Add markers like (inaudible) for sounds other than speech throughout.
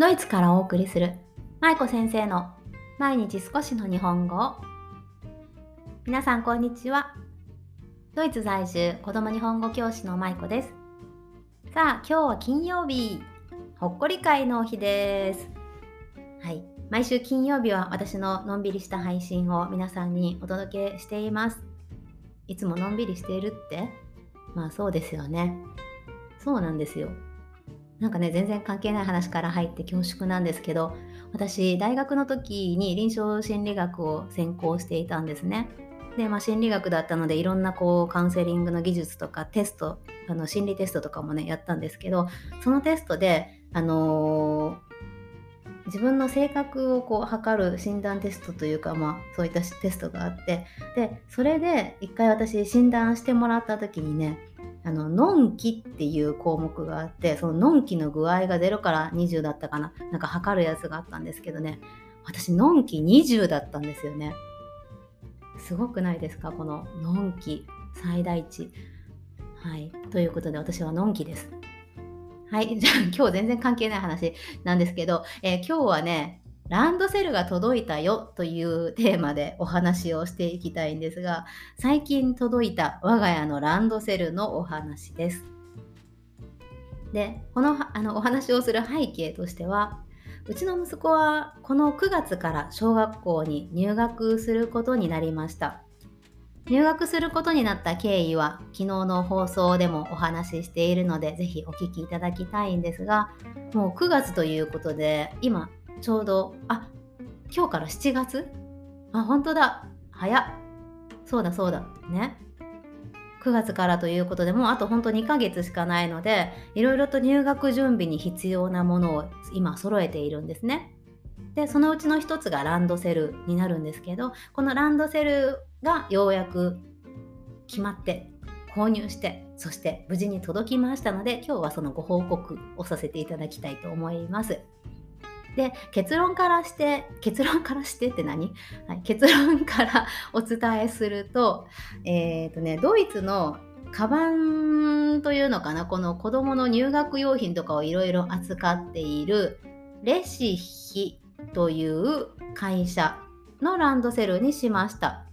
ドイツからお送りする舞子先生の毎日少しの日本語。皆さんこんにちは。ドイツ在住子供日本語教師の舞子です。さあ今日は金曜日。ほっこり会の日です。はい。毎週金曜日は私ののんびりした配信を皆さんにお届けしています。いつものんびりしているって？まあそうですよね。そうなんですよ。なんかね全然関係ない話から入って恐縮なんですけど私大学の時に臨床心理学を専攻していたんですね。で、まあ、心理学だったのでいろんなこうカウンセリングの技術とかテストあの心理テストとかもねやったんですけどそのテストで、あのー、自分の性格をこう測る診断テストというか、まあ、そういったテストがあってでそれで一回私診断してもらった時にねあの、のんきっていう項目があって、そののんきの具合が0から20だったかな。なんか測るやつがあったんですけどね。私、のんき20だったんですよね。すごくないですか？こののんき最大値。はい。ということで、私はのんきです。はい。じゃあ、今日全然関係ない話なんですけど、えー、今日はね、ランドセルが届いたよというテーマでお話をしていきたいんですが、最近届いた我が家のランドセルのお話です。で、このあのお話をする背景としては、うちの息子はこの9月から小学校に入学することになりました。入学することになった経緯は昨日の放送でもお話ししているのでぜひお聞きいただきたいんですがもう9月ということで今ちょうど、あ、今日から7月？あ、本当だ。早っ。そうだそうだ。ね。9月からということでもうあと本当2ヶ月しかないのでいろいろと入学準備に必要なものを今揃えているんですね。でそのうちの一つがランドセルになるんですけどこのランドセルがようやく決まって購入してそして無事に届きましたので今日はそのご報告をさせていただきたいと思います。で結論からして結論からしてって何、はい、結論からお伝えすると,、えーとね、ドイツのカバンというのかな？この子どもの入学用品とかをいろいろ扱っているレシヒという会社のランドセルにしました。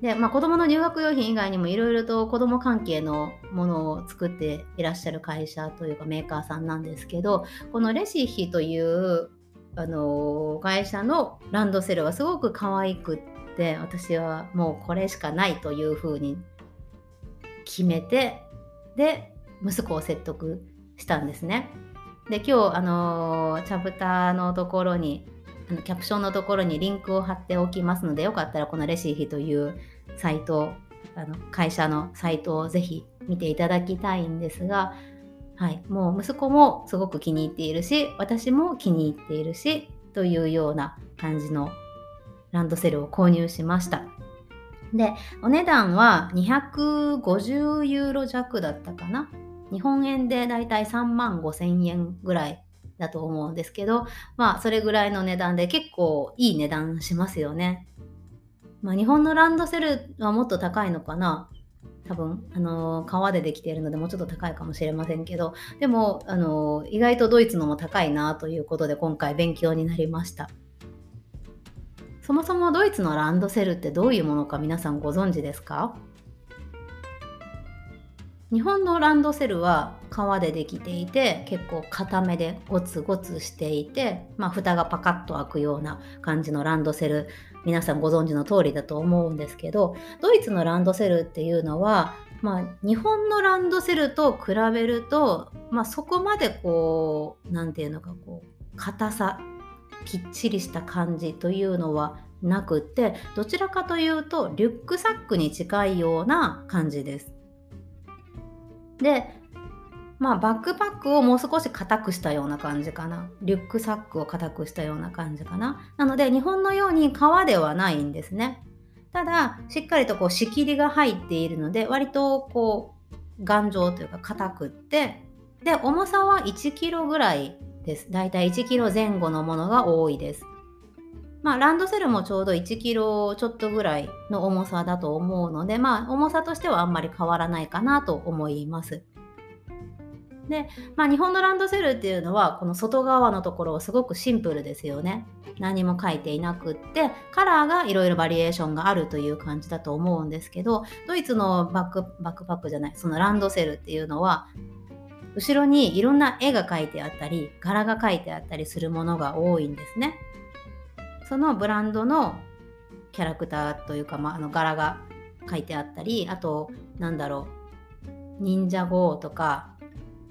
で、まあ、子供の入学用品以外にもいろいろと子供関係のものを作っていらっしゃる会社というかメーカーさんなんですけどこのレシヒというあの会社のランドセルはすごく可愛くって私はもうこれしかないというふうに決めてで息子を説得したんですね。で今日あのチャプターのところにキャプションのところにリンクを貼っておきますのでよかったらこのレシーヒというサイトあの会社のサイトをぜひ見ていただきたいんですが、はい、もう息子もすごく気に入っているし私も気に入っているしというような感じのランドセルを購入しました。で、お値段は250ユーロ弱だったかな？日本円でだいたい3万5千円ぐらいだと思うんですけど、まあそれぐらいの値段で結構いい値段しますよね。まあ日本のランドセルはもっと高いのかな？多分、あの革でできているのでもうちょっと高いかもしれませんけど、でも、あの意外とドイツのも高いなということで今回勉強になりました。そもそもドイツのランドセルってどういうものか皆さんご存知ですか？日本のランドセルは革でできていて結構固めでゴツゴツしていて、まあ、蓋がパカッと開くような感じのランドセル皆さんご存知の通りだと思うんですけどドイツのランドセルっていうのは、まあ、日本のランドセルと比べると、まあ、そこまでこう何て言うのかこう硬さきっちりした感じというのはなくってどちらかというとリュックサックに近いような感じです。で、まあバックパックをもう少し硬くしたような感じかな。リュックサックを硬くしたような感じかな。なので日本のように革ではないんですね。ただ、しっかりとこう仕切りが入っているので、割とこう頑丈というか硬くって、で、重さは1キロぐらいです。だいたい1キロ前後のものが多いです。まあ、ランドセルもちょうど1キロちょっとぐらいの重さだと思うので、まあ、重さとしてはあんまり変わらないかなと思います。で、まあ、日本のランドセルっていうのはこの外側のところはすごくシンプルですよね。何も書いていなくってカラーがいろいろバリエーションがあるという感じだと思うんですけどドイツのバックバックパックじゃないそのランドセルっていうのは後ろにいろんな絵が描いてあったり柄が描いてあったりするものが多いんですね。そのブランドのキャラクターというか、まあ、あの柄が書いてあったりあとなんだろう忍者号とか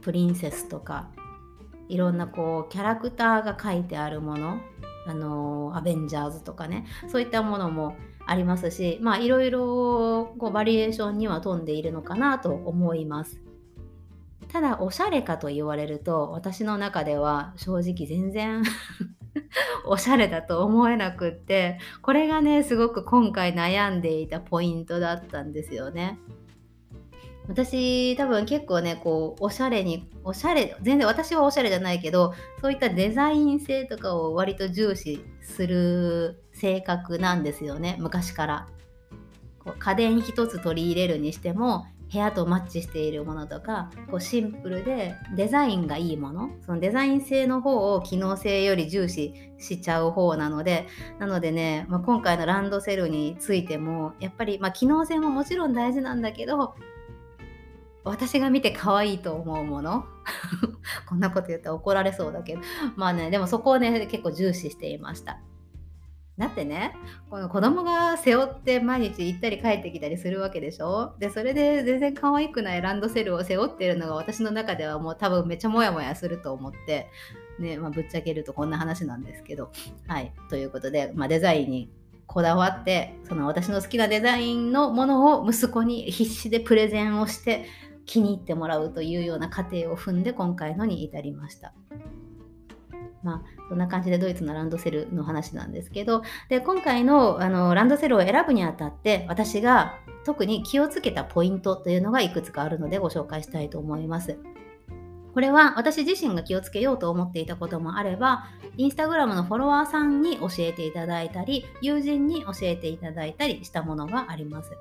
プリンセスとかいろんなこうキャラクターが書いてあるものあのアベンジャーズとかねそういったものもありますしまあいろいろこうバリエーションには富んでいるのかなと思います。ただおしゃれかと言われると私の中では正直全然 (laughs) (laughs) おしゃれだと思えなくってこれがねすごく今回悩んでいたポイントだったんですよね。私多分結構ねこうおしゃれにおしゃれ全然私はおしゃれじゃないけどそういったデザイン性とかを割と重視する性格なんですよね昔からこう家電一つ取り入れるにしても部屋とマッチしているものとかこうシンプルでデザインがいいものそのデザイン性の方を機能性より重視しちゃう方なのでなのでね、まあ、今回のランドセルについてもやっぱり、まあ、機能性ももちろん大事なんだけど私が見て可愛いと思うもの (laughs) こんなこと言ったら怒られそうだけどまあねでもそこをね結構重視していました。だってねこの子供が背負って毎日行ったり帰ってきたりするわけでしょ？でそれで全然可愛くないランドセルを背負ってるのが私の中ではもう多分めっちゃモヤモヤすると思ってねまあ、ぶっちゃけるとこんな話なんですけど。はい。ということで、まあ、デザインにこだわってその私の好きなデザインのものを息子に必死でプレゼンをして気に入ってもらうというような過程を踏んで今回のに至りました。まあ、そんな感じでドイツのランドセルの話なんですけどで今回のあのランドセルを選ぶにあたって私が特に気をつけたポイントというのがいくつかあるのでご紹介したいと思います。これは私自身が気をつけようと思っていたこともあれば、インスタグラムのフォロワーさんに教えていただいたり、友人に教えていただいたりしたものがあります。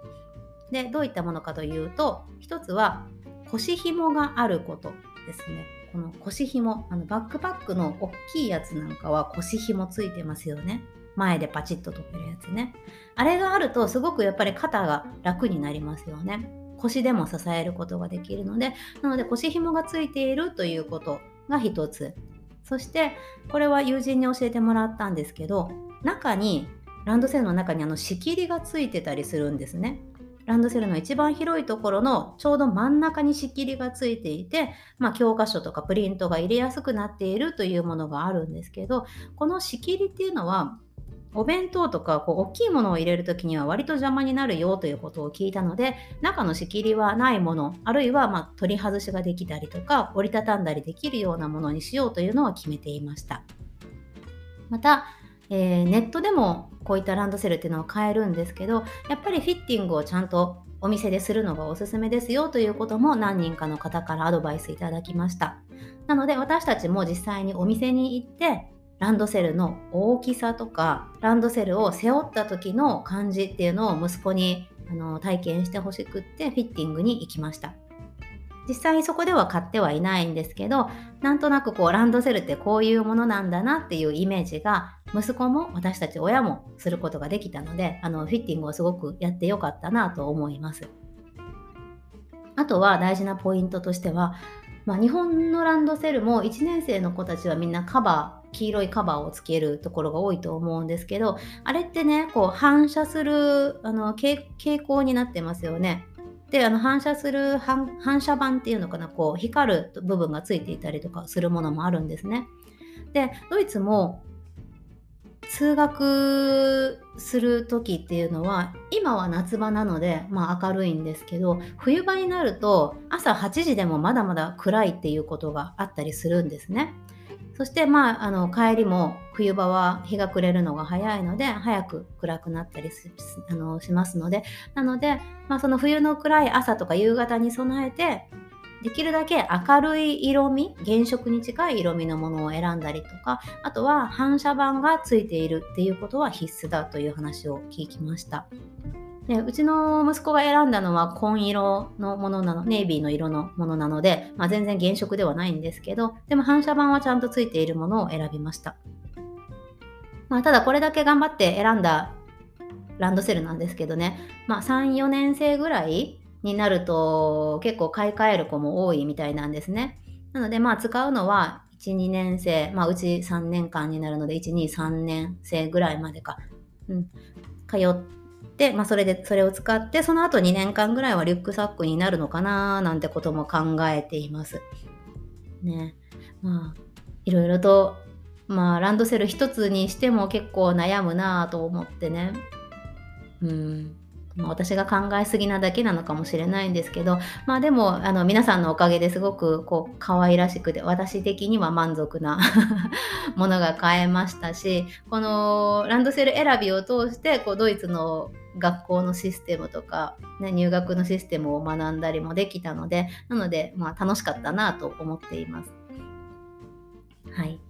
で、どういったものかというと、一つは腰紐があることですね。この腰紐、あのバックパックの大きいやつなんかは腰紐ついてますよね。前でパチッと止めるやつね。あれがあるとすごくやっぱり肩が楽になりますよね。腰でも支えることができるので、なので腰紐がついているということが一つ。そしてこれは友人に教えてもらったんですけど、中にランドセルの中にあの仕切りがついてたりするんですね。ランドセルの一番広いところのちょうど真ん中に仕切りがついていて、まあ、教科書とかプリントが入れやすくなっているというものがあるんですけどこの仕切りっていうのはお弁当とかこう大きいものを入れる時には割と邪魔になるよということを聞いたので中の仕切りはないものあるいはま取り外しができたりとか折りたたんだりできるようなものにしようというのは決めていました。またえー、ネットでもこういったランドセルっていうのは買えるんですけどやっぱりフィッティングをちゃんとお店でするのがおすすめですよということも何人かの方からアドバイスいただきました。なので私たちも実際にお店に行ってランドセルの大きさとかランドセルを背負った時の感じっていうのを息子にあの体験してほしくってフィッティングに行きました。実際そこでは買ってはいないんですけどなんとなくこうランドセルってこういうものなんだなっていうイメージが息子も私たち親もすることができたのであのフィッティングをすごくやってよかったなと思います。あとは大事なポイントとしては、まあ、日本のランドセルも1年生の子たちはみんなカバー黄色いカバーをつけるところが多いと思うんですけどあれってねこう反射するあの傾向になってますよね。であの反射する反射板っていうのかなこう光る部分がついていたりとかするものもあるんですね。でドイツも通学する時っていうのは今は夏場なので、まあ、明るいんですけど冬場になると朝8時でもまだまだ暗いっていうことがあったりするんですね。そしてまああの帰りも冬場は日が暮れるのが早いので早く暗くなったりしあのしますので。なので、まあ、その冬の暗い朝とか夕方に備えてできるだけ明るい色味原色に近い色味のものを選んだりとかあとは反射板がついているっていうことは必須だという話を聞きました。でうちの息子が選んだのは紺色のものなの、ネイビーの色のものなので、まあ、全然原色ではないんですけど、でも反射板はちゃんとついているものを選びました。まあ、ただこれだけ頑張って選んだランドセルなんですけどね、まあ、3、4年生ぐらいになると結構買い替える子も多いみたいなんですね。なのでまあ使うのは1、2年生、まあうち3年間になるので1、2、3年生ぐらいまでか、うん、通っ、でまあ、それで、それを使って、その後2年間ぐらいはリュックサックになるのかななんてことも考えています。ね。まあ、いろいろと、まあ、ランドセル一つにしても結構悩むなと思ってね。うんま。私が考えすぎなだけなのかもしれないんですけど、まあでも、あの、皆さんのおかげですごく、こう、可愛らしくて、私的には満足な (laughs) ものが買えましたし、このランドセル選びを通して、こう、ドイツの学校のシステムとか、ね、入学のシステムを学んだりもできたので、なので、まあ楽しかったなと思っています。はい。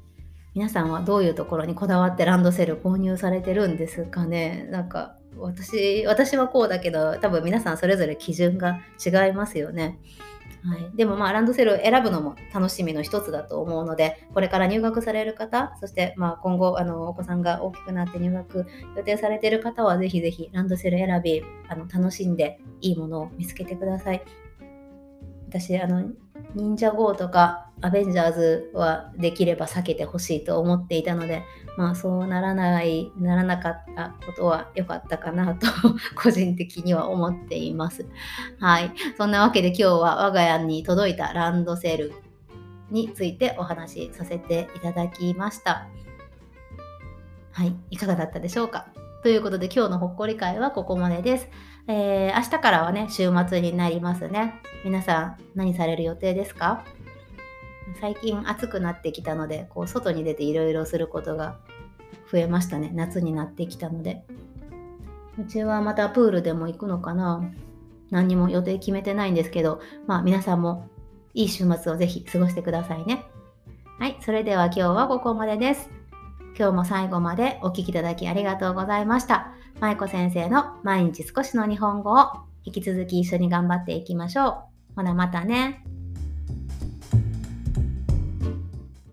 皆さんはどういうところにこだわってランドセル購入されてるんですかね？なんか私私はこうだけど多分皆さんそれぞれ基準が違いますよね。はい、でもまあランドセルを選ぶのも楽しみの一つだと思うのでこれから入学される方そしてまあ今後あのお子さんが大きくなって入学予定されている方はぜひぜひランドセル選びあの楽しんでいいものを見つけてください。私あの忍者 GO とかアベンジャーズはできれば避けてほしいと思っていたので、まあそうならない、ならなかったことは良かったかなと (laughs) 個人的には思っています。はい。そんなわけで今日は我が家に届いたランドセルについてお話しさせていただきました。はい。いかがだったでしょうか？ということで今日のほっこり会はここまでです。えー、明日からはね、週末になりますね。皆さん何される予定ですか？最近暑くなってきたので、こう外に出ていろいろすることが増えましたね。夏になってきたので。うちはまたプールでも行くのかな？何にも予定決めてないんですけど、まあ皆さんもいい週末をぜひ過ごしてくださいね。はい、それでは今日はここまでです。今日も最後までお聴きいただきありがとうございました。舞子先生の毎日少しの日本語を引き続き一緒に頑張っていきましょう。ほなまたね。